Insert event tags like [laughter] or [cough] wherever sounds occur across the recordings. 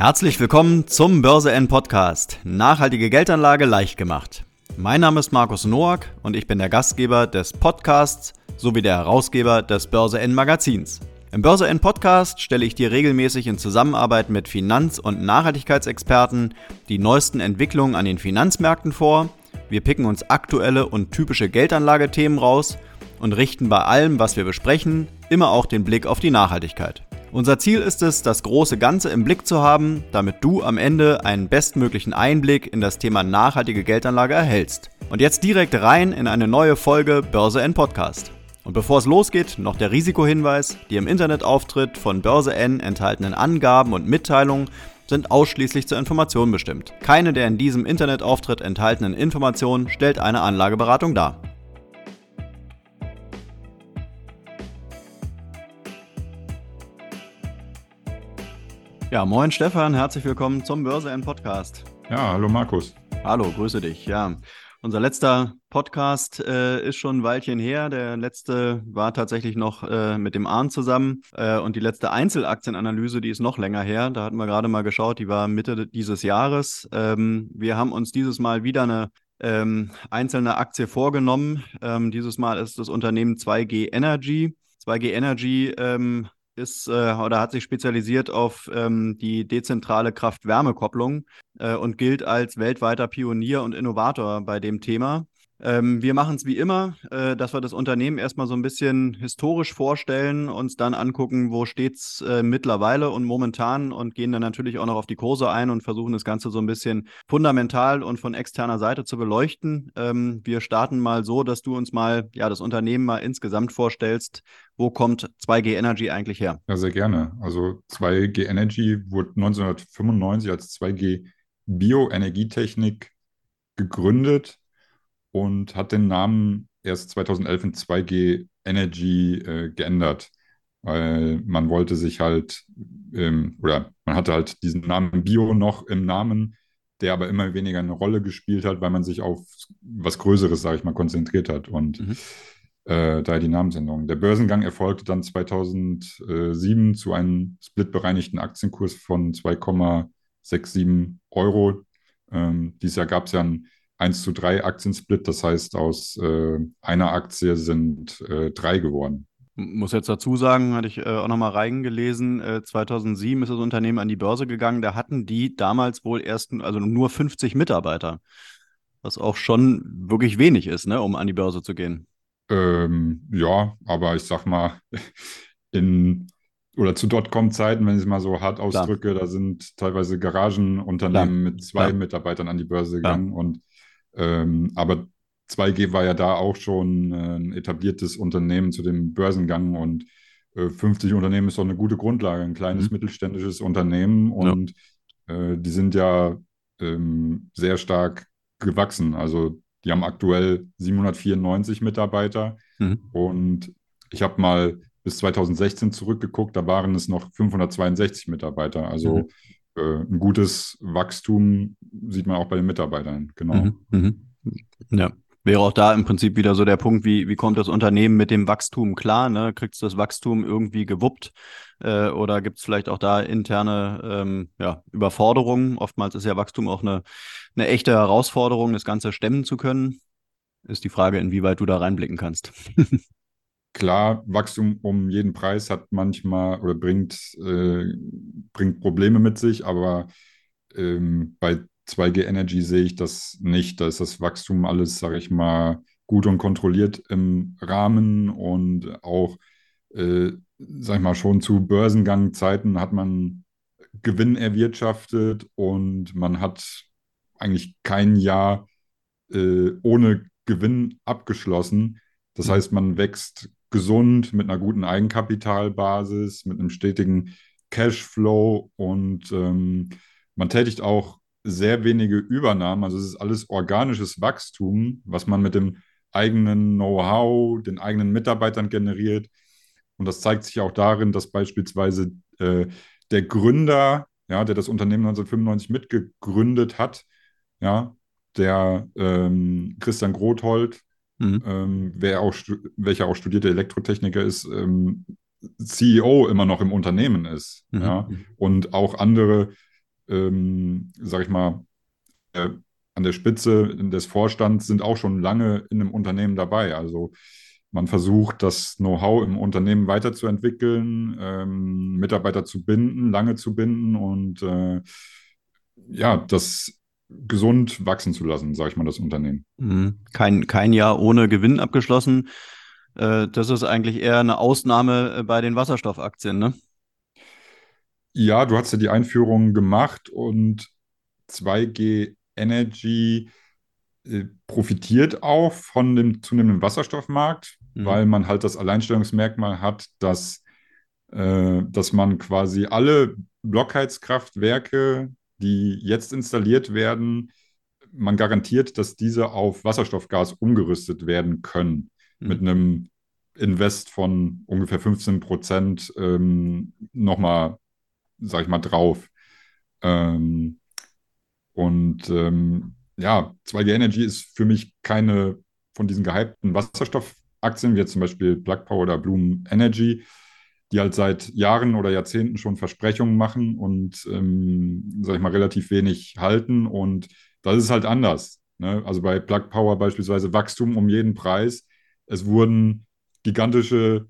Herzlich willkommen zum Börse N Podcast. Nachhaltige Geldanlage leicht gemacht. Mein Name ist Markus Noack und ich bin der Gastgeber des Podcasts sowie der Herausgeber des Börse N Magazins. Im Börse N Podcast stelle ich dir regelmäßig in Zusammenarbeit mit Finanz- und Nachhaltigkeitsexperten die neuesten Entwicklungen an den Finanzmärkten vor. Wir picken uns aktuelle und typische Geldanlagethemen raus und richten bei allem, was wir besprechen, immer auch den Blick auf die Nachhaltigkeit. Unser Ziel ist es, das große Ganze im Blick zu haben, damit du am Ende einen bestmöglichen Einblick in das Thema nachhaltige Geldanlage erhältst. Und jetzt direkt rein in eine neue Folge Börse N Podcast. Und bevor es losgeht, noch der Risikohinweis. Die im Internetauftritt von Börse N enthaltenen Angaben und Mitteilungen sind ausschließlich zur Information bestimmt. Keine der in diesem Internetauftritt enthaltenen Informationen stellt eine Anlageberatung dar. Ja, moin Stefan, herzlich willkommen zum Börse N Podcast. Ja, hallo Markus. Hallo, grüße dich. Ja, unser letzter Podcast äh, ist schon ein Weilchen her. Der letzte war tatsächlich noch äh, mit dem Arndt zusammen. Äh, und die letzte Einzelaktienanalyse, die ist noch länger her. Da hatten wir gerade mal geschaut, die war Mitte dieses Jahres. Ähm, wir haben uns dieses Mal wieder eine ähm, einzelne Aktie vorgenommen. Ähm, dieses Mal ist das Unternehmen 2G Energy. 2G Energy ähm, ist äh, oder hat sich spezialisiert auf ähm, die dezentrale Kraft-Wärme-Kopplung äh, und gilt als weltweiter Pionier und Innovator bei dem Thema. Ähm, wir machen es wie immer, äh, dass wir das Unternehmen erstmal so ein bisschen historisch vorstellen, uns dann angucken, wo steht es äh, mittlerweile und momentan und gehen dann natürlich auch noch auf die Kurse ein und versuchen das Ganze so ein bisschen fundamental und von externer Seite zu beleuchten. Ähm, wir starten mal so, dass du uns mal ja das Unternehmen mal insgesamt vorstellst. Wo kommt 2G Energy eigentlich her? Ja, sehr gerne. Also 2G Energy wurde 1995 als 2G Bioenergietechnik gegründet und hat den Namen erst 2011 in 2G Energy äh, geändert, weil man wollte sich halt, ähm, oder man hatte halt diesen Namen Bio noch im Namen, der aber immer weniger eine Rolle gespielt hat, weil man sich auf was Größeres, sage ich mal, konzentriert hat und mhm. äh, daher die Namensänderung. Der Börsengang erfolgte dann 2007 zu einem splitbereinigten Aktienkurs von 2,67 Euro. Ähm, dieses Jahr gab es ja ein 1 zu 3 Aktiensplit. Das heißt, aus äh, einer Aktie sind äh, drei geworden. Muss jetzt dazu sagen, hatte ich äh, auch nochmal reingelesen, äh, 2007 ist das Unternehmen an die Börse gegangen. Da hatten die damals wohl erst also nur 50 Mitarbeiter. Was auch schon wirklich wenig ist, ne, um an die Börse zu gehen. Ähm, ja, aber ich sag mal, [laughs] in oder zu Dotcom-Zeiten, wenn ich es mal so hart ausdrücke, Klar. da sind teilweise Garagenunternehmen Klar. mit zwei Klar. Mitarbeitern an die Börse gegangen und ähm, aber 2G war ja da auch schon äh, ein etabliertes Unternehmen zu dem Börsengang und äh, 50 Unternehmen ist doch eine gute Grundlage, ein kleines mhm. mittelständisches Unternehmen und ja. äh, die sind ja ähm, sehr stark gewachsen. Also die haben aktuell 794 Mitarbeiter mhm. und ich habe mal bis 2016 zurückgeguckt, da waren es noch 562 Mitarbeiter. Also mhm äh, ein gutes Wachstum sieht man auch bei den Mitarbeitern, genau. Mhm, mhm. Ja. Wäre auch da im Prinzip wieder so der Punkt, wie, wie kommt das Unternehmen mit dem Wachstum klar? Ne? Kriegt es das Wachstum irgendwie gewuppt? Äh, oder gibt es vielleicht auch da interne ähm, ja, Überforderungen? Oftmals ist ja Wachstum auch eine, eine echte Herausforderung, das Ganze stemmen zu können. Ist die Frage, inwieweit du da reinblicken kannst. [laughs] Klar, Wachstum um jeden Preis hat manchmal oder bringt, äh, bringt Probleme mit sich, aber ähm, bei 2G Energy sehe ich das nicht. Da ist das Wachstum alles, sage ich mal, gut und kontrolliert im Rahmen und auch, äh, sag ich mal, schon zu Börsengangzeiten hat man Gewinn erwirtschaftet und man hat eigentlich kein Jahr äh, ohne Gewinn abgeschlossen. Das mhm. heißt, man wächst gesund, mit einer guten Eigenkapitalbasis, mit einem stetigen Cashflow und ähm, man tätigt auch sehr wenige Übernahmen. Also es ist alles organisches Wachstum, was man mit dem eigenen Know-how, den eigenen Mitarbeitern generiert. Und das zeigt sich auch darin, dass beispielsweise äh, der Gründer, ja, der das Unternehmen 1995 mitgegründet hat, ja, der ähm, Christian Grothold, Mhm. Ähm, wer auch, welcher auch studierter Elektrotechniker ist, ähm, CEO immer noch im Unternehmen ist. Mhm. Ja? Und auch andere ähm, sag ich mal, äh, an der Spitze des Vorstands sind auch schon lange in einem Unternehmen dabei. Also man versucht, das Know-how im Unternehmen weiterzuentwickeln, ähm, Mitarbeiter zu binden, lange zu binden und äh, ja, das gesund wachsen zu lassen, sage ich mal, das Unternehmen. Mhm. Kein, kein Jahr ohne Gewinn abgeschlossen. Äh, das ist eigentlich eher eine Ausnahme äh, bei den Wasserstoffaktien, ne? Ja, du hast ja die Einführung gemacht und 2G Energy äh, profitiert auch von dem zunehmenden Wasserstoffmarkt, mhm. weil man halt das Alleinstellungsmerkmal hat, dass, äh, dass man quasi alle Blockheizkraftwerke, die jetzt installiert werden, man garantiert, dass diese auf Wasserstoffgas umgerüstet werden können. Mhm. Mit einem Invest von ungefähr 15 Prozent ähm, nochmal, sag ich mal, drauf. Ähm, und ähm, ja, 2G Energy ist für mich keine von diesen gehypten Wasserstoffaktien, wie jetzt zum Beispiel Plug Power oder Bloom Energy, die halt seit Jahren oder Jahrzehnten schon Versprechungen machen und, ähm, sag ich mal, relativ wenig halten. Und das ist halt anders. Ne? Also bei Plug Power beispielsweise Wachstum um jeden Preis. Es wurden gigantische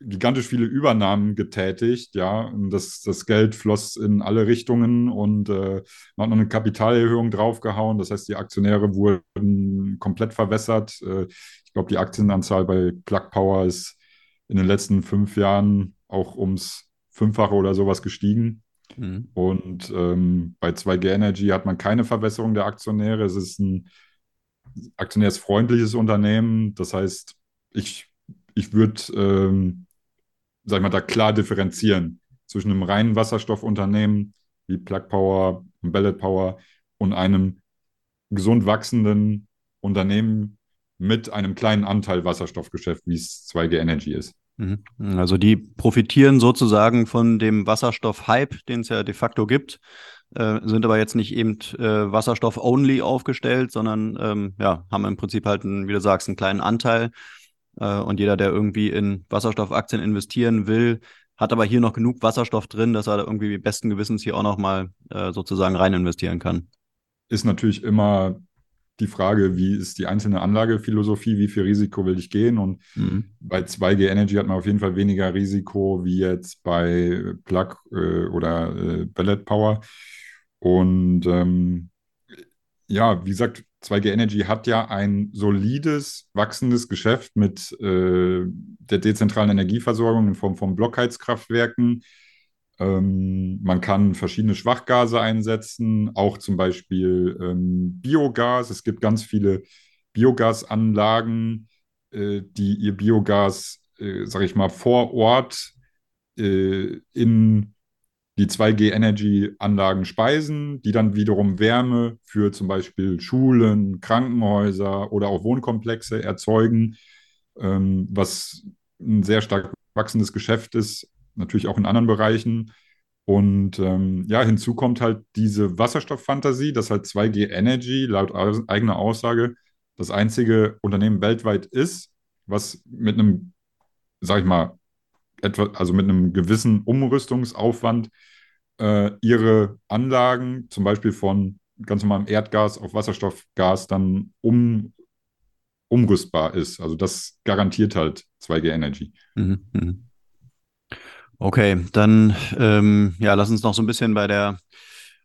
gigantisch viele Übernahmen getätigt, ja. Und das, das Geld floss in alle Richtungen und äh, man hat noch eine Kapitalerhöhung draufgehauen. Das heißt, die Aktionäre wurden komplett verwässert. Äh, ich glaube, die Aktienanzahl bei Plug Power ist in den letzten fünf Jahren auch ums Fünffache oder sowas gestiegen. Mhm. Und ähm, bei 2G Energy hat man keine Verwässerung der Aktionäre. Es ist ein aktionärsfreundliches Unternehmen. Das heißt, ich, ich würde ähm, sag ich mal, da klar differenzieren zwischen einem reinen Wasserstoffunternehmen wie Plug Power und Ballet Power und einem gesund wachsenden Unternehmen mit einem kleinen Anteil Wasserstoffgeschäft, wie es 2G Energy ist. Mhm. Also die profitieren sozusagen von dem Wasserstoff-Hype, den es ja de facto gibt, äh, sind aber jetzt nicht eben äh, Wasserstoff-only aufgestellt, sondern ähm, ja, haben im Prinzip halt, einen, wie du sagst, einen kleinen Anteil äh, und jeder, der irgendwie in Wasserstoffaktien investieren will, hat aber hier noch genug Wasserstoff drin, dass er irgendwie besten Gewissens hier auch noch mal äh, sozusagen rein investieren kann. Ist natürlich immer die Frage, wie ist die einzelne Anlagephilosophie, wie viel Risiko will ich gehen? Und mhm. bei 2G Energy hat man auf jeden Fall weniger Risiko wie jetzt bei Plug äh, oder äh, Ballet Power. Und ähm, ja, wie gesagt, 2G Energy hat ja ein solides, wachsendes Geschäft mit äh, der dezentralen Energieversorgung in Form von Blockheizkraftwerken. Ähm, man kann verschiedene Schwachgase einsetzen, auch zum Beispiel ähm, Biogas. Es gibt ganz viele Biogasanlagen, äh, die ihr Biogas, äh, sage ich mal, vor Ort äh, in die 2G-Energy-Anlagen speisen, die dann wiederum Wärme für zum Beispiel Schulen, Krankenhäuser oder auch Wohnkomplexe erzeugen, ähm, was ein sehr stark wachsendes Geschäft ist, natürlich auch in anderen Bereichen. Und ähm, ja, hinzu kommt halt diese Wasserstofffantasie, dass halt 2G Energy laut eigener Aussage das einzige Unternehmen weltweit ist, was mit einem, sag ich mal, etwa, also mit einem gewissen Umrüstungsaufwand äh, ihre Anlagen, zum Beispiel von ganz normalem Erdgas auf Wasserstoffgas, dann um, umrüstbar ist. Also das garantiert halt 2G Energy. Mhm, mhm. Okay, dann ähm, ja, lass uns noch so ein bisschen bei der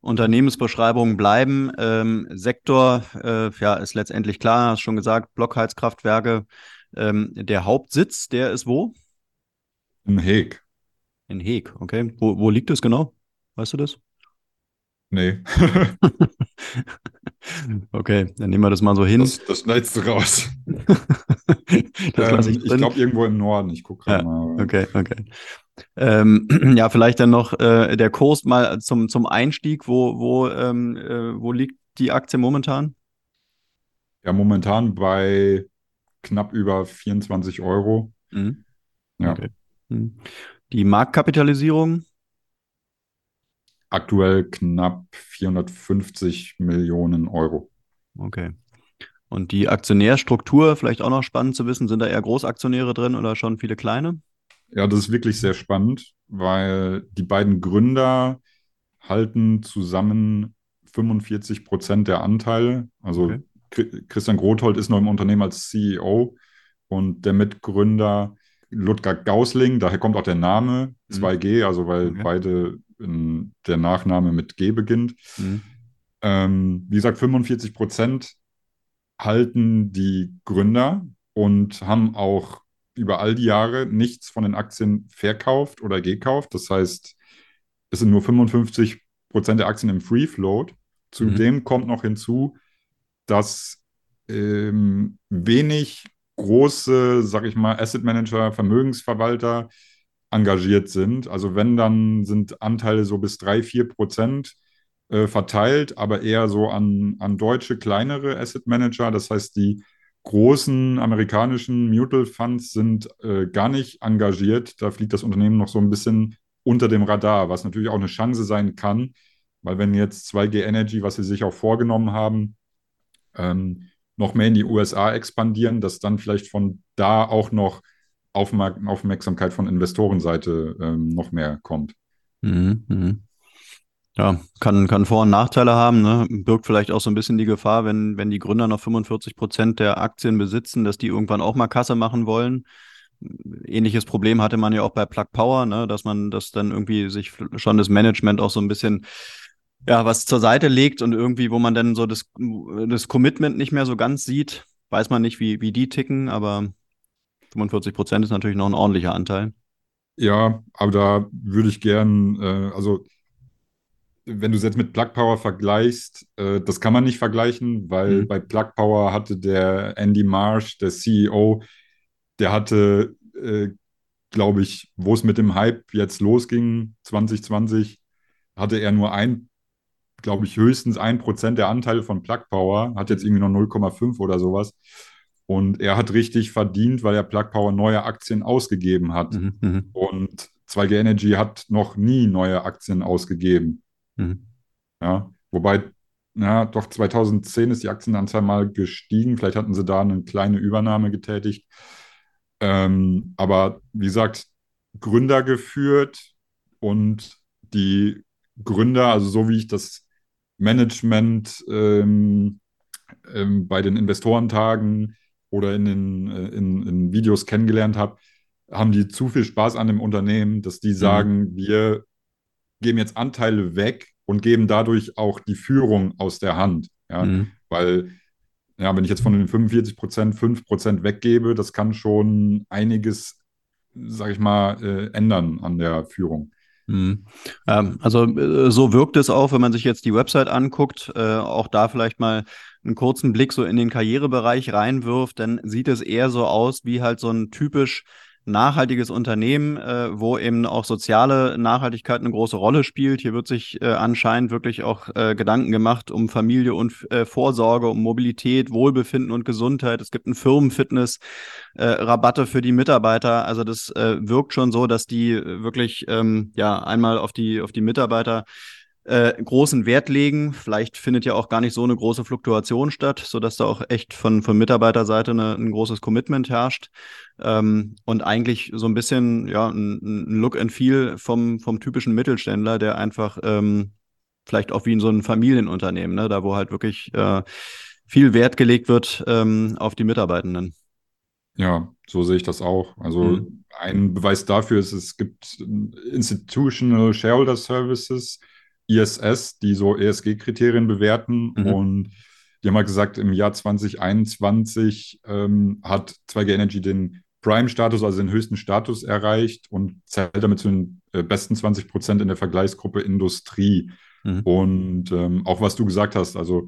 Unternehmensbeschreibung bleiben. Ähm, Sektor, äh, ja, ist letztendlich klar, hast schon gesagt, Blockheizkraftwerke. Ähm, der Hauptsitz, der ist wo? In Heeg. In Heeg, okay. Wo, wo liegt es genau? Weißt du das? Nee. [laughs] okay, dann nehmen wir das mal so hin. Das, das schneidest du raus. [laughs] ähm, ich, ich glaube irgendwo im Norden. Ich gucke gerade ja, mal. Okay, okay. Ähm, [clears throat] ja, vielleicht dann noch äh, der Kurs mal zum, zum Einstieg. Wo, wo, ähm, äh, wo liegt die Aktie momentan? Ja, momentan bei knapp über 24 Euro. Mhm. Ja. Okay. Hm. Die Marktkapitalisierung? Aktuell knapp 450 Millionen Euro. Okay. Und die Aktionärstruktur, vielleicht auch noch spannend zu wissen, sind da eher Großaktionäre drin oder schon viele kleine? Ja, das ist wirklich sehr spannend, weil die beiden Gründer halten zusammen 45 Prozent der Anteile. Also okay. Christian Grothold ist noch im Unternehmen als CEO und der Mitgründer Ludger Gausling, daher kommt auch der Name 2G, mhm. also weil okay. beide in, der Nachname mit G beginnt. Mhm. Ähm, wie gesagt, 45 Prozent halten die Gründer und haben auch über all die Jahre nichts von den Aktien verkauft oder gekauft. Das heißt, es sind nur 55 Prozent der Aktien im Free Float. Zudem mhm. kommt noch hinzu, dass ähm, wenig große, sag ich mal, Asset Manager, Vermögensverwalter engagiert sind. Also wenn, dann sind Anteile so bis 3, 4 Prozent äh, verteilt, aber eher so an, an deutsche, kleinere Asset Manager. Das heißt, die großen amerikanischen Mutual Funds sind äh, gar nicht engagiert. Da fliegt das Unternehmen noch so ein bisschen unter dem Radar, was natürlich auch eine Chance sein kann, weil wenn jetzt 2G Energy, was sie sich auch vorgenommen haben, ähm, noch mehr in die USA expandieren, dass dann vielleicht von da auch noch Aufmerk Aufmerksamkeit von Investorenseite ähm, noch mehr kommt. Mhm, mh. Ja, kann, kann Vor- und Nachteile haben, ne? birgt vielleicht auch so ein bisschen die Gefahr, wenn, wenn die Gründer noch 45 Prozent der Aktien besitzen, dass die irgendwann auch mal Kasse machen wollen. Ähnliches Problem hatte man ja auch bei Plug Power, ne? dass man das dann irgendwie sich schon das Management auch so ein bisschen ja, was zur Seite legt und irgendwie, wo man dann so das, das Commitment nicht mehr so ganz sieht, weiß man nicht, wie, wie die ticken, aber 45 Prozent ist natürlich noch ein ordentlicher Anteil. Ja, aber da würde ich gern, äh, also wenn du es jetzt mit Plug Power vergleichst, äh, das kann man nicht vergleichen, weil mhm. bei Plug Power hatte der Andy Marsh, der CEO, der hatte, äh, glaube ich, wo es mit dem Hype jetzt losging, 2020, hatte er nur ein, glaube ich, höchstens ein Prozent der Anteile von Plug Power, hat jetzt irgendwie noch 0,5 oder sowas. Und er hat richtig verdient, weil er Plug Power neue Aktien ausgegeben hat. Mhm, mhm. und 2G Energy hat noch nie neue Aktien ausgegeben. Mhm. Ja, wobei, ja, doch 2010 ist die Aktienanzahl mal gestiegen. Vielleicht hatten sie da eine kleine Übernahme getätigt. Ähm, aber wie gesagt, Gründer geführt und die Gründer, also so wie ich das Management ähm, ähm, bei den Investorentagen oder in den äh, in, in Videos kennengelernt habe, haben die zu viel Spaß an dem Unternehmen, dass die mhm. sagen, mhm. wir geben jetzt Anteile weg und geben dadurch auch die Führung aus der Hand. Ja? Mhm. Weil, ja, wenn ich jetzt von den 45 Prozent 5 Prozent weggebe, das kann schon einiges, sag ich mal, äh, ändern an der Führung. Mhm. Ähm, also äh, so wirkt es auch, wenn man sich jetzt die Website anguckt, äh, auch da vielleicht mal einen kurzen Blick so in den Karrierebereich reinwirft, dann sieht es eher so aus wie halt so ein typisch nachhaltiges Unternehmen, äh, wo eben auch soziale Nachhaltigkeit eine große Rolle spielt. Hier wird sich äh, anscheinend wirklich auch äh, Gedanken gemacht um Familie und äh, Vorsorge, um Mobilität, Wohlbefinden und Gesundheit. Es gibt ein Firmenfitness, äh, Rabatte für die Mitarbeiter. Also das äh, wirkt schon so, dass die wirklich ähm, ja einmal auf die auf die Mitarbeiter äh, großen Wert legen. Vielleicht findet ja auch gar nicht so eine große Fluktuation statt, sodass da auch echt von, von Mitarbeiterseite eine, ein großes Commitment herrscht. Ähm, und eigentlich so ein bisschen ja, ein, ein, Look and Feel vom, vom typischen Mittelständler, der einfach ähm, vielleicht auch wie in so ein Familienunternehmen, ne, da wo halt wirklich äh, viel Wert gelegt wird ähm, auf die Mitarbeitenden. Ja, so sehe ich das auch. Also mhm. ein Beweis dafür ist, es gibt Institutional Shareholder Services, ISS, die so ESG-Kriterien bewerten. Mhm. Und die haben halt gesagt, im Jahr 2021 ähm, hat 2G Energy den Prime-Status, also den höchsten Status erreicht und zählt damit zu den äh, besten 20 Prozent in der Vergleichsgruppe Industrie. Mhm. Und ähm, auch was du gesagt hast, also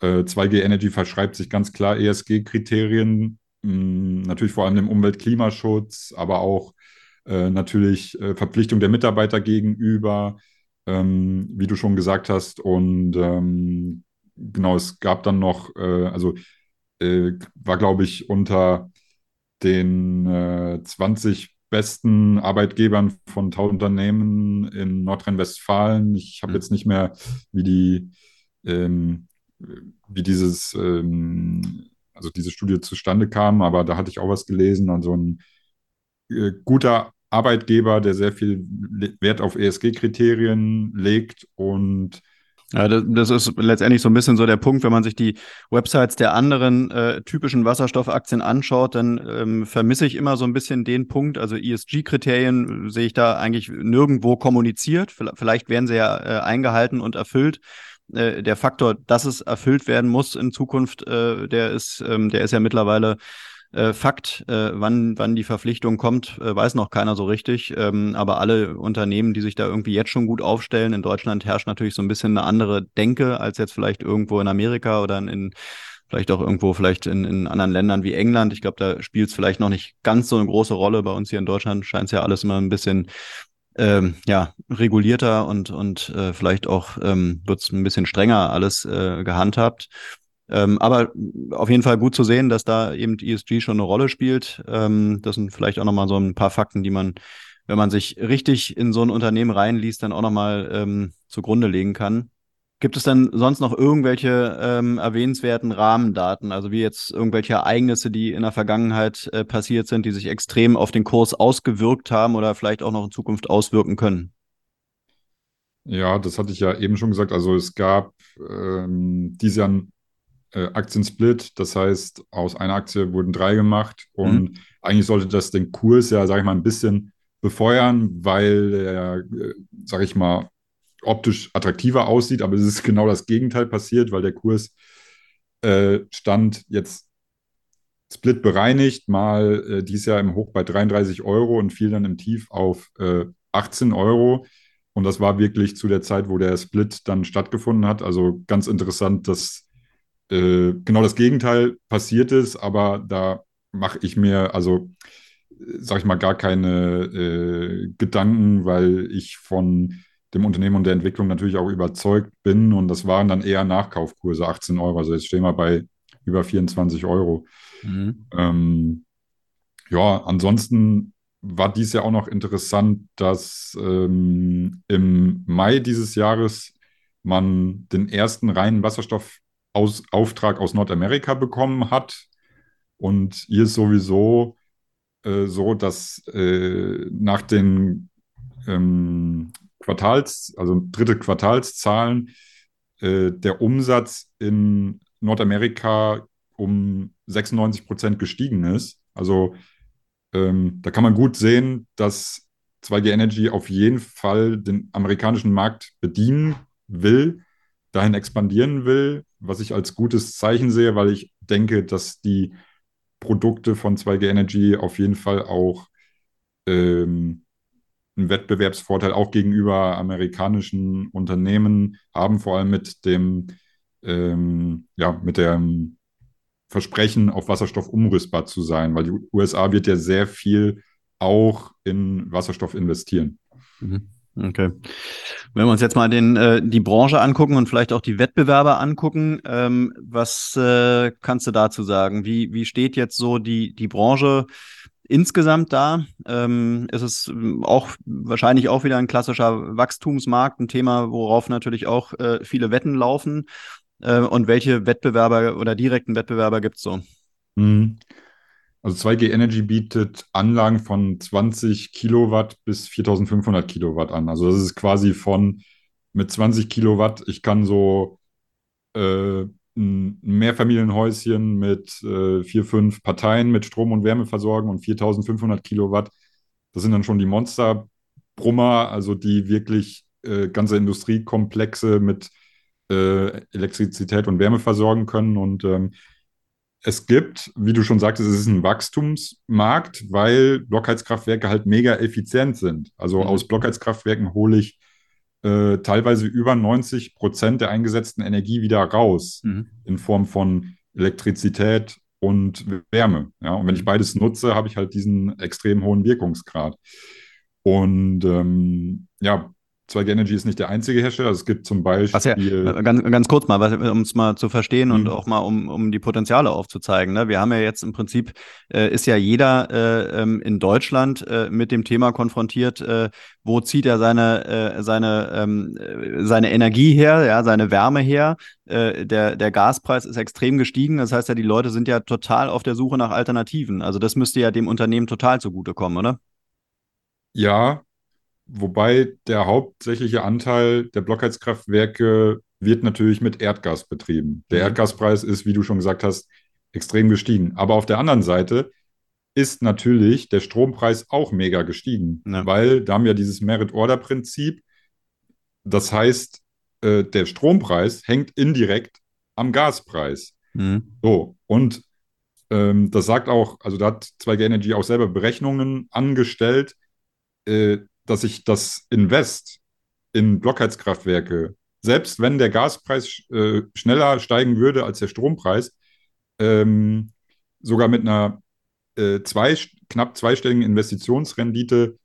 äh, 2G Energy verschreibt sich ganz klar ESG-Kriterien, hm, natürlich vor allem dem Umwelt-Klimaschutz, aber auch äh, natürlich äh, Verpflichtung der Mitarbeiter gegenüber, ähm, wie du schon gesagt hast. Und ähm, genau, es gab dann noch, äh, also äh, war, glaube ich, unter den äh, 20 besten Arbeitgebern von 1000 Unternehmen in Nordrhein-Westfalen. Ich habe mhm. jetzt nicht mehr, wie die, ähm, wie dieses, ähm, also diese Studie zustande kam, aber da hatte ich auch was gelesen. Also ein äh, guter Arbeitgeber, der sehr viel Wert auf ESG-Kriterien legt und ja, das, das, ist letztendlich so ein bisschen so der Punkt, wenn man sich die Websites der anderen äh, typischen Wasserstoffaktien anschaut, dann ähm, vermisse ich immer so ein bisschen den Punkt. Also ESG-Kriterien sehe ich da eigentlich nirgendwo kommuniziert. Vielleicht werden sie ja äh, eingehalten und erfüllt. Äh, der Faktor, dass es erfüllt werden muss in Zukunft, äh, der ist, ähm, der ist ja mittlerweile äh, Fakt, äh, wann, wann die Verpflichtung kommt, äh, weiß noch keiner so richtig. Ähm, aber alle Unternehmen, die sich da irgendwie jetzt schon gut aufstellen, in Deutschland herrscht natürlich so ein bisschen eine andere Denke als jetzt vielleicht irgendwo in Amerika oder in, vielleicht auch irgendwo vielleicht in, in anderen Ländern wie England. Ich glaube, da spielt es vielleicht noch nicht ganz so eine große Rolle. Bei uns hier in Deutschland scheint es ja alles immer ein bisschen ähm, ja, regulierter und, und äh, vielleicht auch ähm, wird es ein bisschen strenger alles äh, gehandhabt. Ähm, aber auf jeden Fall gut zu sehen, dass da eben ESG schon eine Rolle spielt. Ähm, das sind vielleicht auch nochmal so ein paar Fakten, die man, wenn man sich richtig in so ein Unternehmen reinliest, dann auch nochmal ähm, zugrunde legen kann. Gibt es dann sonst noch irgendwelche ähm, erwähnenswerten Rahmendaten, also wie jetzt irgendwelche Ereignisse, die in der Vergangenheit äh, passiert sind, die sich extrem auf den Kurs ausgewirkt haben oder vielleicht auch noch in Zukunft auswirken können? Ja, das hatte ich ja eben schon gesagt. Also es gab ähm, dieses Jahr äh, Aktiensplit. Das heißt, aus einer Aktie wurden drei gemacht und mhm. eigentlich sollte das den Kurs ja, sage ich mal, ein bisschen befeuern, weil er, äh, sage ich mal, optisch attraktiver aussieht, aber es ist genau das Gegenteil passiert, weil der Kurs äh, stand jetzt Split bereinigt, mal äh, dieses Jahr im Hoch bei 33 Euro und fiel dann im Tief auf äh, 18 Euro. Und das war wirklich zu der Zeit, wo der Split dann stattgefunden hat. Also ganz interessant, dass äh, genau das Gegenteil passiert ist, aber da mache ich mir, also sage ich mal, gar keine äh, Gedanken, weil ich von dem Unternehmen und der Entwicklung natürlich auch überzeugt bin und das waren dann eher Nachkaufkurse, 18 Euro, also jetzt stehen wir bei über 24 Euro. Mhm. Ähm, ja, ansonsten war dies ja auch noch interessant, dass ähm, im Mai dieses Jahres man den ersten reinen Wasserstoff aus, Auftrag aus Nordamerika bekommen hat. Und hier ist sowieso äh, so, dass äh, nach den ähm, Quartals, also dritte Quartalszahlen, äh, der Umsatz in Nordamerika um 96 Prozent gestiegen ist. Also ähm, da kann man gut sehen, dass 2G Energy auf jeden Fall den amerikanischen Markt bedienen will, dahin expandieren will was ich als gutes Zeichen sehe, weil ich denke, dass die Produkte von 2G Energy auf jeden Fall auch ähm, einen Wettbewerbsvorteil auch gegenüber amerikanischen Unternehmen haben, vor allem mit dem, ähm, ja, mit dem Versprechen, auf Wasserstoff umrüstbar zu sein, weil die USA wird ja sehr viel auch in Wasserstoff investieren. Mhm. Okay. Wenn wir uns jetzt mal den, äh, die Branche angucken und vielleicht auch die Wettbewerber angucken, ähm, was äh, kannst du dazu sagen? Wie, wie steht jetzt so die, die Branche insgesamt da? Ähm, ist es ähm, auch wahrscheinlich auch wieder ein klassischer Wachstumsmarkt, ein Thema, worauf natürlich auch äh, viele Wetten laufen? Äh, und welche Wettbewerber oder direkten Wettbewerber gibt es so? Mhm. Also 2G Energy bietet Anlagen von 20 Kilowatt bis 4500 Kilowatt an. Also das ist quasi von mit 20 Kilowatt, ich kann so äh, ein Mehrfamilienhäuschen mit äh, vier, fünf Parteien mit Strom und Wärme versorgen und 4500 Kilowatt. Das sind dann schon die Monsterbrummer, also die wirklich äh, ganze Industriekomplexe mit äh, Elektrizität und Wärme versorgen können. Und ähm, es gibt, wie du schon sagtest, es ist ein Wachstumsmarkt, weil Blockheizkraftwerke halt mega effizient sind. Also mhm. aus Blockheizkraftwerken hole ich äh, teilweise über 90 Prozent der eingesetzten Energie wieder raus mhm. in Form von Elektrizität und Wärme. Ja? Und wenn ich mhm. beides nutze, habe ich halt diesen extrem hohen Wirkungsgrad. Und ähm, ja, 2G Energy ist nicht der einzige Hersteller. Also es gibt zum Beispiel. Ja, ganz, ganz kurz mal, um es mal zu verstehen mhm. und auch mal, um, um die Potenziale aufzuzeigen. Ne? Wir haben ja jetzt im Prinzip, äh, ist ja jeder äh, ähm, in Deutschland äh, mit dem Thema konfrontiert, äh, wo zieht er seine, äh, seine, ähm, seine Energie her, ja, seine Wärme her. Äh, der, der Gaspreis ist extrem gestiegen. Das heißt ja, die Leute sind ja total auf der Suche nach Alternativen. Also das müsste ja dem Unternehmen total zugutekommen, oder? Ja, wobei der hauptsächliche Anteil der Blockheizkraftwerke wird natürlich mit Erdgas betrieben. Der Mhm. Erdgaspreis ist, wie du schon gesagt hast, extrem gestiegen. Aber auf der anderen Seite ist natürlich der Strompreis auch mega gestiegen, Ja. weil da haben wir dieses Merit-Order-Prinzip. Das heißt, äh, der Strompreis hängt indirekt am Gaspreis. Mhm. So, und ähm, das sagt auch, also da hat 2G Energy auch selber Berechnungen angestellt, äh, dass sich das Invest in Blockheizkraftwerke, selbst wenn der Gaspreis äh, schneller steigen würde als der Strompreis, ähm, sogar mit einer äh, zwei, knapp zweistelligen Investitionsrendite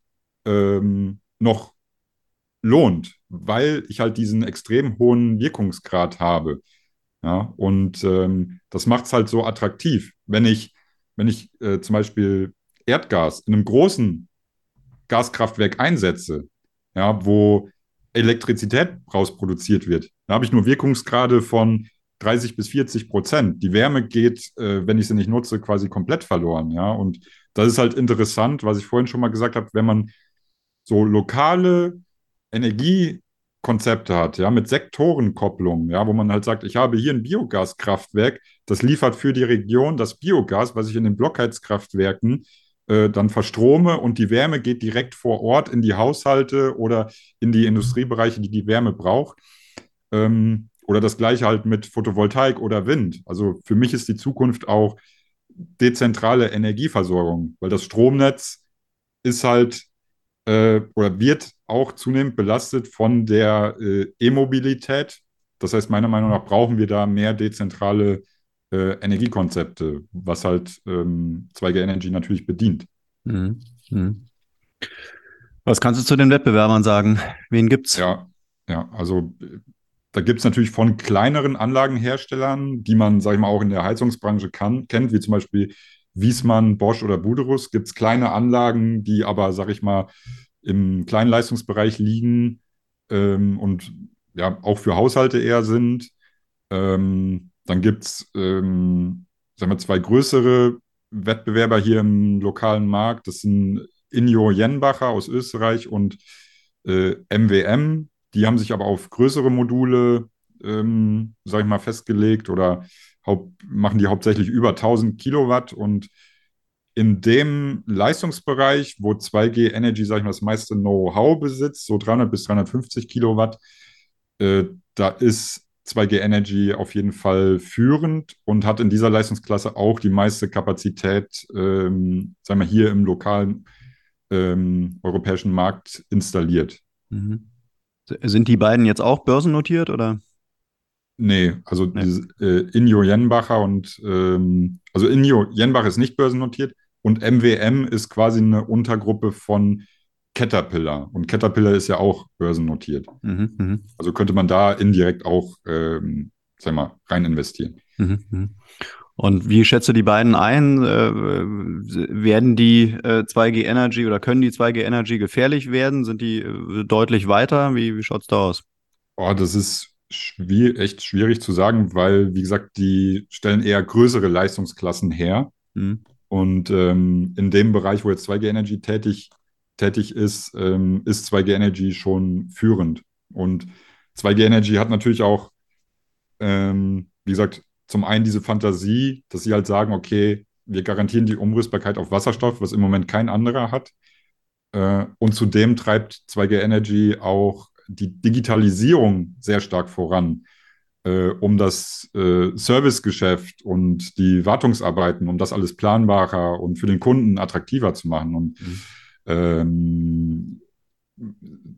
ähm, noch lohnt, weil ich halt diesen extrem hohen Wirkungsgrad habe. Ja, und ähm, das macht es halt so attraktiv. Wenn ich, wenn ich äh, zum Beispiel Erdgas in einem großen Gaskraftwerk einsetze, ja, wo Elektrizität rausproduziert wird, da habe ich nur Wirkungsgrade von 30 bis 40 Prozent. Die Wärme geht, äh, wenn ich sie nicht nutze, quasi komplett verloren. Ja, und das ist halt interessant, was ich vorhin schon mal gesagt habe, wenn man so lokale Energiekonzepte hat, ja, mit Sektorenkopplung, ja, wo man halt sagt, ich habe hier ein Biogaskraftwerk, das liefert für die Region das Biogas, was ich in den Blockheizkraftwerken äh, dann verstrome und die Wärme geht direkt vor Ort in die Haushalte oder in die Industriebereiche, die die Wärme braucht. Ähm, oder das gleiche halt mit Photovoltaik oder Wind. Also für mich ist die Zukunft auch dezentrale Energieversorgung, weil das Stromnetz ist halt äh, oder wird auch zunehmend belastet von der äh, E-Mobilität. Das heißt, meiner Meinung nach brauchen wir da mehr dezentrale äh, Energiekonzepte, was halt ähm, 2G Energy natürlich bedient. Mhm. Mhm. Was kannst du zu den Wettbewerbern sagen? Wen gibt's? Ja, ja, also da gibt es natürlich von kleineren Anlagenherstellern, die man, sag ich mal, auch in der Heizungsbranche kann, kennt, wie zum Beispiel Wiesmann, Bosch oder Buderus, gibt es kleine Anlagen, die aber, sag ich mal, im kleinen Leistungsbereich liegen ähm, und ja auch für Haushalte eher sind. Ähm, dann gibt es, ähm, sagen wir, zwei größere Wettbewerber hier im lokalen Markt. Das sind Injo Jenbacher aus Österreich und äh, MWM. Die haben sich aber auf größere Module, ähm, sag ich mal, festgelegt oder machen die hauptsächlich über 1000 Kilowatt und in dem Leistungsbereich, wo 2G Energy, sag ich mal, das meiste Know-how besitzt, so 300 bis 350 Kilowatt, äh, da ist 2G Energy auf jeden Fall führend und hat in dieser Leistungsklasse auch die meiste Kapazität, ähm, sagen wir, hier im lokalen ähm, europäischen Markt installiert. Mhm. Sind die beiden jetzt auch börsennotiert oder? Nee, also nee. Diese, äh, Injo Jenbacher und ähm, also Injo Jenbach ist nicht börsennotiert und MWM ist quasi eine Untergruppe von Caterpillar. Und Caterpillar ist ja auch börsennotiert. Mhm, mh. Also könnte man da indirekt auch, ähm, sag mal, rein investieren. Mhm, mh. Und wie schätzt du die beiden ein? Äh, werden die äh, 2G Energy oder können die 2G Energy gefährlich werden? Sind die äh, deutlich weiter? Wie, wie schaut es da aus? Oh, das ist schwierig, echt schwierig zu sagen, weil, wie gesagt, die stellen eher größere Leistungsklassen her. Mhm. Und ähm, in dem Bereich, wo jetzt 2G Energy tätig, tätig ist, ähm, ist 2G Energy schon führend. Und 2G Energy hat natürlich auch, ähm, wie gesagt, zum einen diese Fantasie, dass sie halt sagen, okay, wir garantieren die Umrüstbarkeit auf Wasserstoff, was im Moment kein anderer hat. Äh, und zudem treibt 2G Energy auch die Digitalisierung sehr stark voran, äh, um das äh, Servicegeschäft und die Wartungsarbeiten, um das alles planbarer und für den Kunden attraktiver zu machen. Und mhm. Ähm,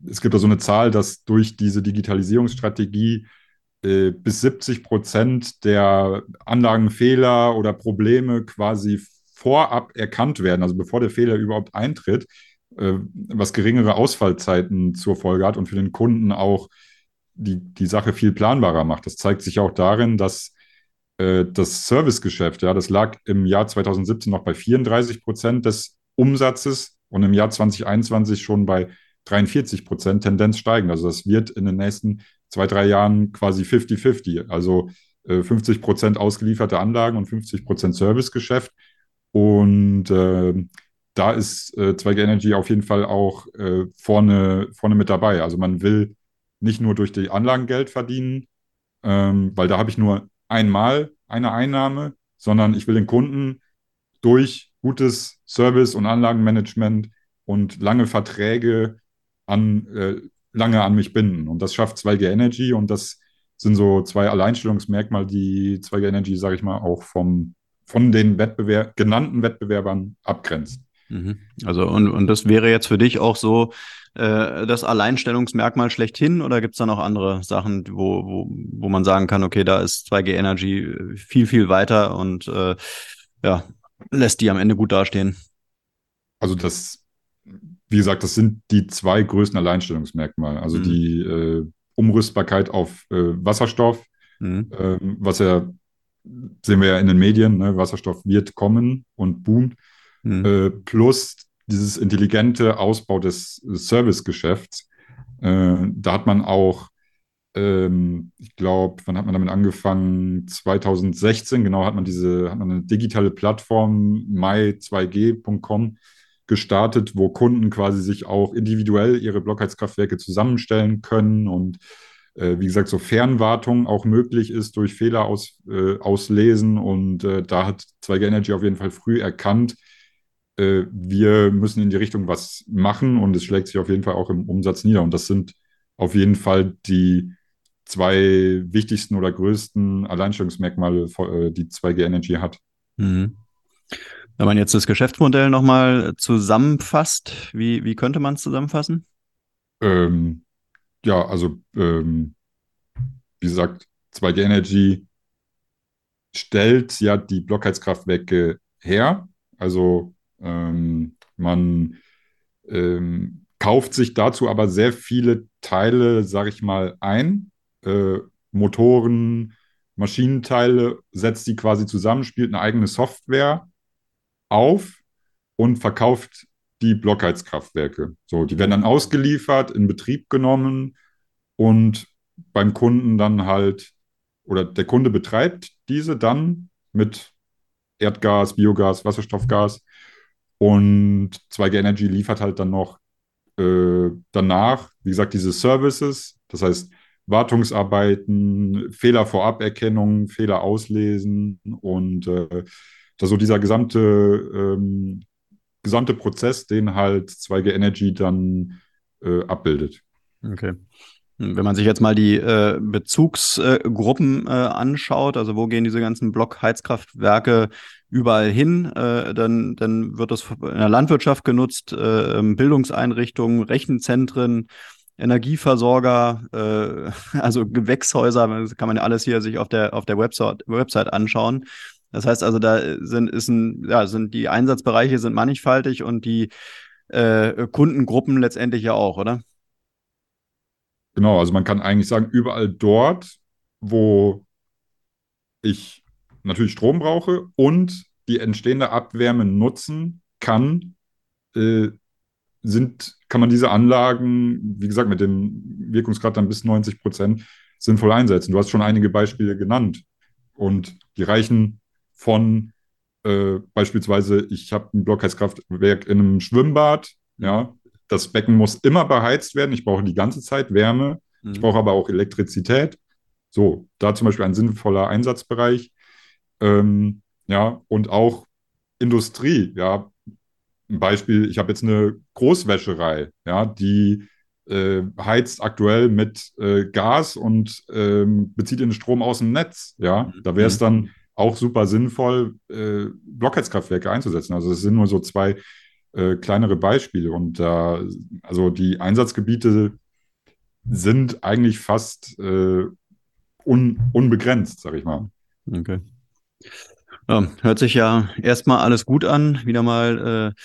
es gibt da so eine Zahl, dass durch diese Digitalisierungsstrategie äh, bis 70 Prozent der Anlagenfehler oder Probleme quasi vorab erkannt werden, also bevor der Fehler überhaupt eintritt, äh, was geringere Ausfallzeiten zur Folge hat und für den Kunden auch die, die Sache viel planbarer macht. Das zeigt sich auch darin, dass äh, das Servicegeschäft, ja, das lag im Jahr 2017 noch bei 34 Prozent des Umsatzes und im Jahr 2021 schon bei 43 Prozent Tendenz steigen. Also das wird in den nächsten zwei, drei Jahren quasi 50-50. Also äh, 50 Prozent ausgelieferte Anlagen und 50 Prozent Servicegeschäft. Und äh, da ist äh, 2G Energy auf jeden Fall auch äh, vorne, vorne mit dabei. Also man will nicht nur durch die Anlagen Geld verdienen, ähm, weil da habe ich nur einmal eine Einnahme, sondern ich will den Kunden durch gutes Service- und Anlagenmanagement und lange Verträge an, äh, lange an mich binden. Und das schafft 2G Energy und das sind so zwei Alleinstellungsmerkmale, die 2G Energy, sage ich mal, auch vom, von den Wettbewerb genannten Wettbewerbern abgrenzt. Mhm. Also, und, und das wäre jetzt für dich auch so äh, das Alleinstellungsmerkmal schlechthin oder gibt es da noch andere Sachen, wo, wo, wo man sagen kann, okay, da ist 2G Energy viel, viel weiter und äh, ja, lässt die am Ende gut dastehen? Also das, wie gesagt, das sind die zwei größten Alleinstellungsmerkmale. Also mhm. die äh, Umrüstbarkeit auf äh, Wasserstoff, mhm. ähm, was ja, sehen wir ja in den Medien, ne? Wasserstoff wird kommen und boomt, mhm. äh, plus dieses intelligente Ausbau des Servicegeschäfts. Äh, da hat man auch, ähm, ich glaube, wann hat man damit angefangen? 2016, genau, hat man diese, hat man eine digitale Plattform, my2g.com, gestartet, wo Kunden quasi sich auch individuell ihre Blockheizkraftwerke zusammenstellen können und äh, wie gesagt, so Fernwartung auch möglich ist durch Fehler aus, äh, auslesen. Und äh, da hat 2G Energy auf jeden Fall früh erkannt, äh, wir müssen in die Richtung was machen und es schlägt sich auf jeden Fall auch im Umsatz nieder. Und das sind auf jeden Fall die zwei wichtigsten oder größten Alleinstellungsmerkmale, äh, die 2G Energy hat. Mhm. Wenn man jetzt das Geschäftsmodell nochmal zusammenfasst, wie, wie könnte man es zusammenfassen? Ähm, ja, also ähm, wie gesagt, 2G Energy stellt ja die Blockheizkraftwerke her. Also ähm, man ähm, kauft sich dazu aber sehr viele Teile, sage ich mal, ein. Äh, Motoren, Maschinenteile, setzt die quasi zusammen, spielt eine eigene Software auf und verkauft die Blockheizkraftwerke. So, die werden dann ausgeliefert, in Betrieb genommen und beim Kunden dann halt, oder der Kunde betreibt diese dann mit Erdgas, Biogas, Wasserstoffgas und 2G Energy liefert halt dann noch äh, danach, wie gesagt, diese Services, das heißt Wartungsarbeiten, Fehler Voraberkennung, Fehler auslesen und äh, so dieser gesamte, ähm, gesamte Prozess, den halt 2G Energy dann äh, abbildet. Okay. Wenn man sich jetzt mal die äh, Bezugsgruppen äh, anschaut, also wo gehen diese ganzen Blockheizkraftwerke überall hin, äh, dann, dann wird das in der Landwirtschaft genutzt, äh, Bildungseinrichtungen, Rechenzentren, Energieversorger, äh, [laughs] also Gewächshäuser, kann man ja alles hier sich auf der, auf der Website, Website anschauen. Das heißt also, da sind, ist ein, ja, sind die Einsatzbereiche sind mannigfaltig und die äh, Kundengruppen letztendlich ja auch, oder? Genau, also man kann eigentlich sagen, überall dort, wo ich natürlich Strom brauche und die entstehende Abwärme nutzen kann, äh, sind, kann man diese Anlagen, wie gesagt, mit dem Wirkungsgrad dann bis 90 Prozent sinnvoll einsetzen. Du hast schon einige Beispiele genannt und die reichen von äh, beispielsweise, ich habe ein Blockheizkraftwerk in einem Schwimmbad, ja, das Becken muss immer beheizt werden. Ich brauche die ganze Zeit Wärme. Mhm. Ich brauche aber auch Elektrizität. So, da zum Beispiel ein sinnvoller Einsatzbereich. Ähm, ja, und auch Industrie. Ja, ein Beispiel, ich habe jetzt eine Großwäscherei, ja, die äh, heizt aktuell mit äh, Gas und ähm, bezieht den Strom aus dem Netz. Ja, mhm. da wäre es dann auch super sinnvoll, äh, Blockheizkraftwerke einzusetzen. Also es sind nur so zwei äh, kleinere Beispiele. Und da, also die Einsatzgebiete sind eigentlich fast äh, un, unbegrenzt, sag ich mal. Okay. Ja, hört sich ja erstmal alles gut an. Wieder mal äh,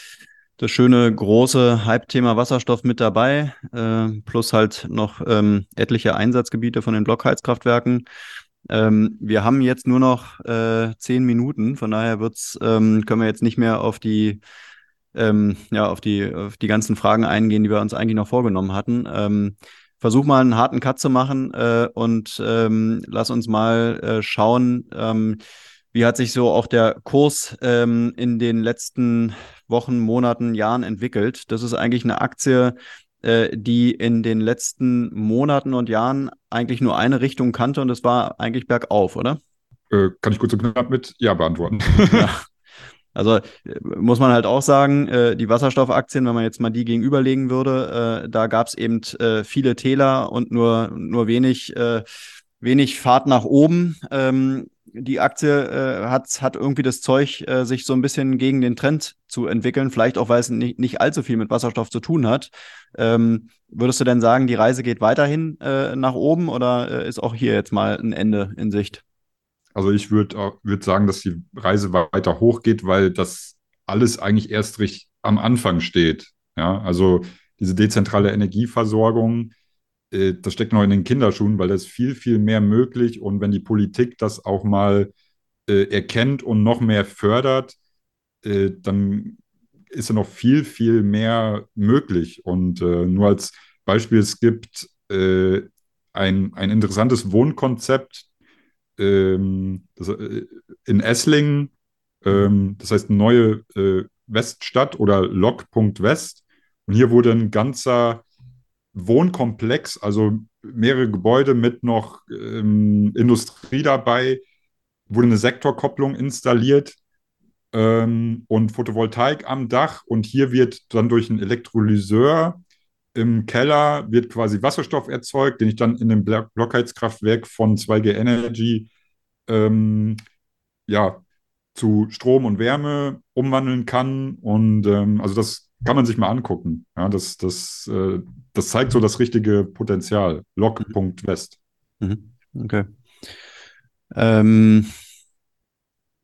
das schöne große Hype-Thema Wasserstoff mit dabei, äh, plus halt noch ähm, etliche Einsatzgebiete von den Blockheizkraftwerken. Ähm, wir haben jetzt nur noch äh, zehn Minuten, von daher wird's, ähm, können wir jetzt nicht mehr auf die ähm, ja, auf die, auf die ganzen Fragen eingehen, die wir uns eigentlich noch vorgenommen hatten. Ähm, versuch mal einen harten Cut zu machen äh, und ähm, lass uns mal äh, schauen, ähm, wie hat sich so auch der Kurs ähm, in den letzten Wochen, Monaten, Jahren entwickelt. Das ist eigentlich eine Aktie, äh, die in den letzten Monaten und Jahren eigentlich nur eine Richtung kannte und das war eigentlich bergauf, oder? Äh, kann ich kurz und knapp mit Ja beantworten. [laughs] Ja. Also äh, muss man halt auch sagen, äh, die Wasserstoffaktien, wenn man jetzt mal die gegenüberlegen würde, äh, da gab es eben äh, viele Täler und nur, nur wenig, äh, wenig Fahrt nach oben. Ähm, die Aktie äh, hat, hat irgendwie das Zeug, äh, sich so ein bisschen gegen den Trend zu entwickeln, vielleicht auch, weil es nicht, nicht allzu viel mit Wasserstoff zu tun hat. Ähm, würdest du denn sagen, die Reise geht weiterhin äh, nach oben oder äh, ist auch hier jetzt mal ein Ende in Sicht? Also ich würde würd sagen, dass die Reise weiter hochgeht, weil das alles eigentlich erst richtig am Anfang steht. Ja, also diese dezentrale Energieversorgung, äh, das steckt noch in den Kinderschuhen, weil da ist viel, viel mehr möglich. Und wenn die Politik das auch mal äh, erkennt und noch mehr fördert, äh, dann ist ja noch viel, viel mehr möglich. Und äh, nur als Beispiel, es gibt äh, ein, ein interessantes Wohnkonzept, ähm, das, in Esslingen, ähm, das heißt neue Weststadt oder Lok.West. Und hier wurde ein ganzer Wohnkomplex, also mehrere Gebäude mit noch ähm, Industrie dabei, wurde eine Sektorkopplung installiert ähm, und Photovoltaik am Dach. Und hier wird dann durch einen Elektrolyseur im Keller wird quasi Wasserstoff erzeugt, den ich dann in dem Blockheizkraftwerk von 2G Energy ähm, ja, zu Strom und Wärme umwandeln kann. Und ähm, also das kann man sich mal angucken. Ja, das, das, äh, das zeigt so das richtige Potenzial. Log.west. Mhm. Okay. Ähm,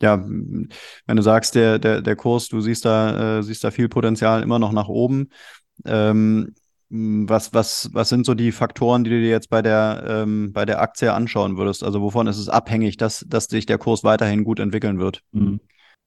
ja, wenn du sagst, der, der, der Kurs, du siehst da, äh, siehst da viel Potenzial immer noch nach oben. Ähm, was, was, was sind so die Faktoren, die du dir jetzt bei der, ähm, bei der Aktie anschauen würdest? Also wovon ist es abhängig, dass, dass sich der Kurs weiterhin gut entwickeln wird? Mhm.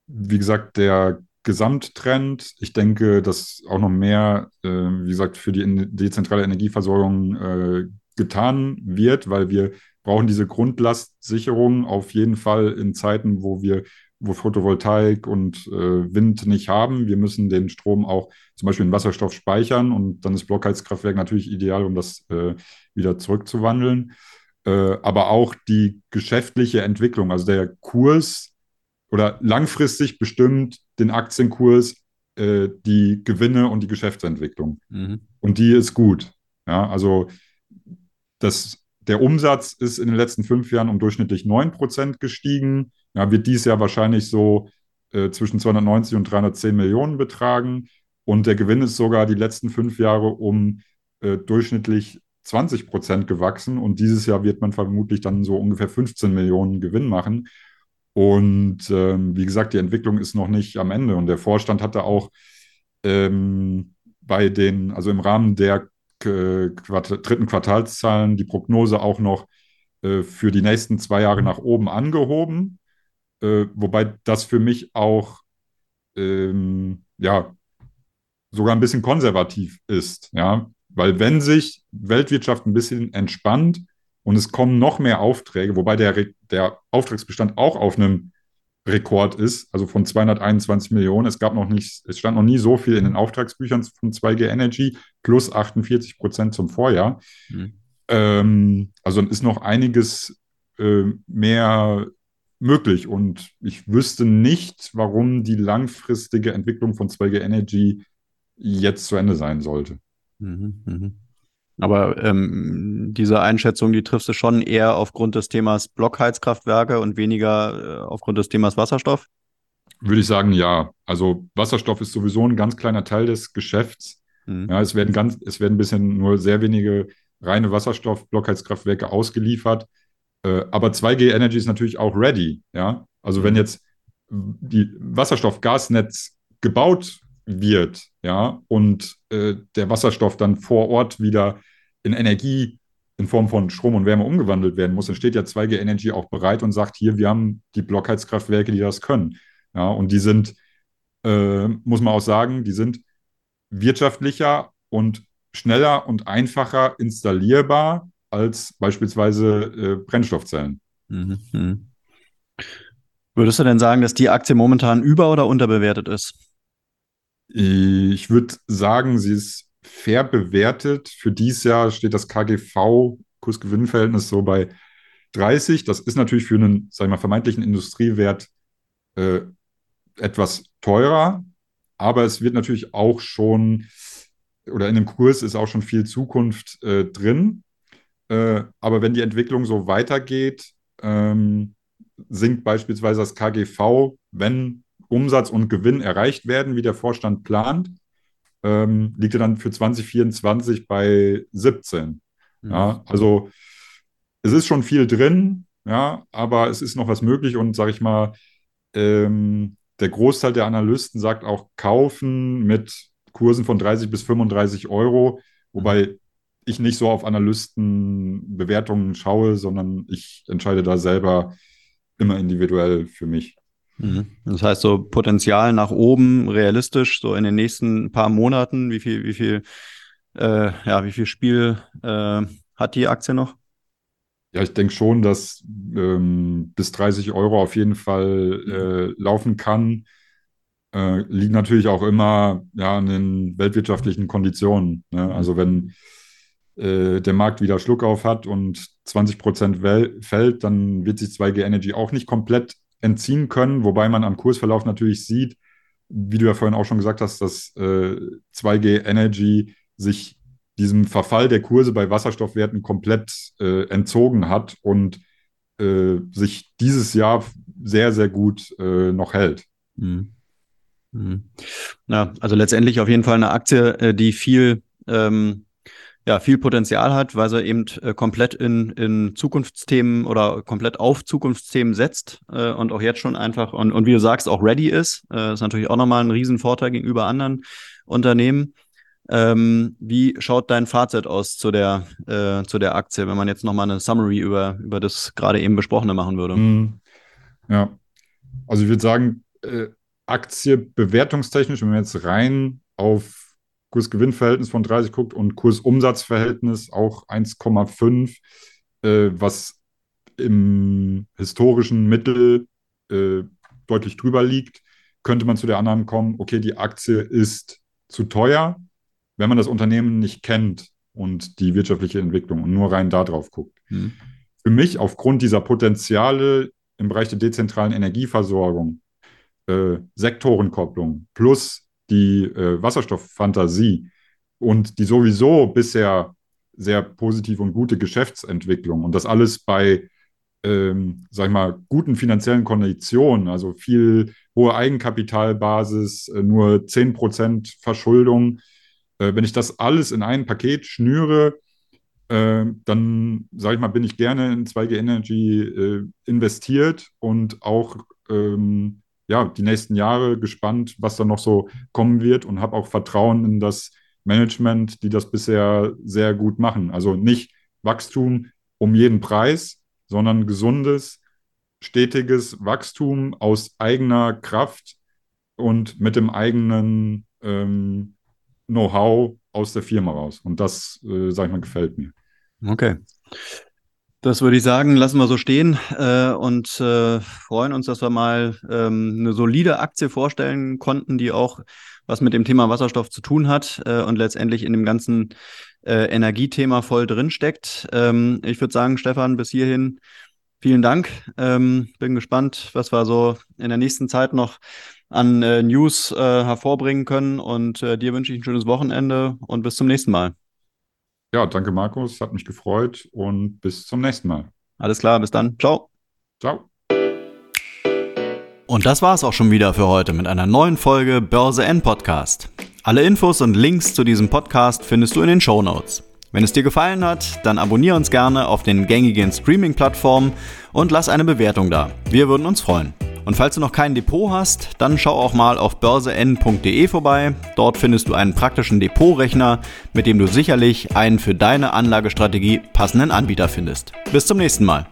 Wie gesagt, der Gesamttrend. Ich denke, dass auch noch mehr, äh, wie gesagt, für die dezentrale Energieversorgung äh, getan wird, weil wir brauchen diese Grundlastsicherung auf jeden Fall in Zeiten, wo wir wo Photovoltaik und äh, Wind nicht haben. Wir müssen den Strom auch zum Beispiel in Wasserstoff speichern und dann ist Blockheizkraftwerk natürlich ideal, um das äh, wieder zurückzuwandeln. Äh, aber auch die geschäftliche Entwicklung, also der Kurs oder langfristig bestimmt den Aktienkurs, äh, die Gewinne und die Geschäftsentwicklung. Mhm. Und die ist gut. Ja, also das, der Umsatz ist in den letzten fünf Jahren um durchschnittlich 9% gestiegen ja, wird dies Jahr wahrscheinlich so äh, zwischen 290 und 310 Millionen betragen. Und der Gewinn ist sogar die letzten fünf Jahre um äh, durchschnittlich 20 Prozent gewachsen. Und dieses Jahr wird man vermutlich dann so ungefähr 15 Millionen Gewinn machen. Und ähm, wie gesagt, die Entwicklung ist noch nicht am Ende. Und der Vorstand hatte auch ähm, bei den, also im Rahmen der äh, Quart dritten Quartalszahlen die Prognose auch noch äh, für die nächsten zwei Jahre nach oben angehoben. Äh, wobei das für mich auch ähm, ja sogar ein bisschen konservativ ist, ja, weil wenn sich Weltwirtschaft ein bisschen entspannt und es kommen noch mehr Aufträge, wobei der, der Auftragsbestand auch auf einem Rekord ist, also von 221 Millionen. Es gab noch nicht, es stand noch nie so viel in den Auftragsbüchern von 2G Energy, plus 48 Prozent zum Vorjahr. Mhm. Ähm, also ist noch einiges äh, mehr möglich. Und ich wüsste nicht, warum die langfristige Entwicklung von 2G Energy jetzt zu Ende sein sollte. Mhm, mh. Aber ähm, diese Einschätzung, die triffst du schon eher aufgrund des Themas Blockheizkraftwerke und weniger äh, aufgrund des Themas Wasserstoff? Würde ich sagen, ja. Also Wasserstoff ist sowieso ein ganz kleiner Teil des Geschäfts. Mhm. Ja, es werden ganz, es werden ein bisschen nur sehr wenige reine Wasserstoff-Blockheizkraftwerke ausgeliefert. Äh, aber 2G Energy ist natürlich auch ready. Ja? Also wenn mhm. jetzt die Wasserstoff-Gasnetz gebaut wird, ja, und äh, der Wasserstoff dann vor Ort wieder in Energie in Form von Strom und Wärme umgewandelt werden muss, dann steht ja 2G Energy auch bereit und sagt, hier, wir haben die Blockheizkraftwerke, die das können. Ja, und die sind, äh, muss man auch sagen, die sind wirtschaftlicher und schneller und einfacher installierbar als beispielsweise äh, Brennstoffzellen. Mhm, mhm. Würdest du denn sagen, dass die Aktie momentan über- oder unterbewertet ist? Ich würde sagen, sie ist fair bewertet. Für dieses Jahr steht das KGV, Kursgewinnverhältnis, so bei 30. Das ist natürlich für einen, sag ich mal, vermeintlichen Industriewert äh, etwas teurer, aber es wird natürlich auch schon, oder in dem Kurs ist auch schon viel Zukunft äh, drin. Äh, aber wenn die Entwicklung so weitergeht, ähm, sinkt beispielsweise das KGV, wenn Umsatz und Gewinn erreicht werden, wie der Vorstand plant, ähm, liegt er dann für 2024 bei 17. Mhm. Ja, also es ist schon viel drin, ja, aber es ist noch was möglich und sage ich mal, ähm, der Großteil der Analysten sagt auch kaufen mit Kursen von 30 bis 35 Euro, wobei ich nicht so auf Analystenbewertungen schaue, sondern ich entscheide da selber immer individuell für mich. Mhm. Das heißt, so Potenzial nach oben, realistisch, so in den nächsten paar Monaten, wie viel, wie viel, äh, ja, wie viel Spiel äh, hat die Aktie noch? Ja, ich denke schon, dass ähm, bis 30 Euro auf jeden Fall äh, laufen kann. Äh, liegt natürlich auch immer ja, an den weltwirtschaftlichen Konditionen. Ne? Also wenn äh, der Markt wieder Schluck auf hat und 20 Prozent fällt, dann wird sich 2G Energy auch nicht komplett entziehen können, wobei man am Kursverlauf natürlich sieht, wie du ja vorhin auch schon gesagt hast, dass äh, 2G Energy sich diesem Verfall der Kurse bei Wasserstoffwerten komplett äh, entzogen hat und äh, sich dieses Jahr sehr, sehr gut äh, noch hält. Mhm. Mhm. Ja, also letztendlich auf jeden Fall eine Aktie, äh, die viel ähm, ja, viel Potenzial hat, weil sie eben äh, komplett in, in Zukunftsthemen oder komplett auf Zukunftsthemen setzt äh, und auch jetzt schon einfach und, und wie du sagst, auch ready ist. Äh, ist natürlich auch nochmal ein Riesenvorteil gegenüber anderen Unternehmen. Ähm, wie schaut dein Fazit aus zu der, äh, zu der Aktie, wenn man jetzt nochmal eine Summary über, über das gerade eben Besprochene machen würde? Mm, ja, also ich würde sagen, äh, Aktie bewertungstechnisch, wenn man jetzt rein auf Kurs-Gewinn-Verhältnis von 30 guckt und Kurs-Umsatz-Verhältnis auch 1,5, äh, was im historischen Mittel äh, deutlich drüber liegt, könnte man zu der Annahme kommen, okay, die Aktie ist zu teuer, wenn man das Unternehmen nicht kennt und die wirtschaftliche Entwicklung und nur rein darauf guckt. Hm. Für mich aufgrund dieser Potenziale im Bereich der dezentralen Energieversorgung, äh, Sektorenkopplung plus die äh, Wasserstofffantasie und die sowieso bisher sehr positive und gute Geschäftsentwicklung und das alles bei, ähm, sag ich mal, guten finanziellen Konditionen, also viel hohe Eigenkapitalbasis, äh, nur 10% Verschuldung. Äh, wenn ich das alles in ein Paket schnüre, äh, dann, sage ich mal, bin ich gerne in 2G Energy äh, investiert und auch ähm, ja, die nächsten Jahre gespannt, was da noch so kommen wird und habe auch Vertrauen in das Management, die das bisher sehr gut machen. Also nicht Wachstum um jeden Preis, sondern gesundes, stetiges Wachstum aus eigener Kraft und mit dem eigenen ähm, Know-how aus der Firma raus. Und das, äh, sag ich mal, gefällt mir. Okay. Das würde ich sagen, lassen wir so stehen äh, und äh, freuen uns, dass wir mal ähm, eine solide Aktie vorstellen konnten, die auch was mit dem Thema Wasserstoff zu tun hat äh, und letztendlich in dem ganzen äh, Energiethema voll drinsteckt. Ähm, ich würde sagen, Stefan, bis hierhin vielen Dank. Ähm, bin gespannt, was wir so in der nächsten Zeit noch an äh, News äh, hervorbringen können. Und äh, dir wünsche ich ein schönes Wochenende und bis zum nächsten Mal. Ja, danke Markus, hat mich gefreut und bis zum nächsten Mal. Alles klar, bis dann. Ciao. Ciao. Und das war's auch schon wieder für heute mit einer neuen Folge Börse N Podcast. Alle Infos und Links zu diesem Podcast findest du in den Show Notes. Wenn es dir gefallen hat, dann abonniere uns gerne auf den gängigen Streaming-Plattformen und lass eine Bewertung da. Wir würden uns freuen. Und falls du noch kein Depot hast, dann schau auch mal auf börsen.de vorbei. Dort findest du einen praktischen Depotrechner, mit dem du sicherlich einen für deine Anlagestrategie passenden Anbieter findest. Bis zum nächsten Mal.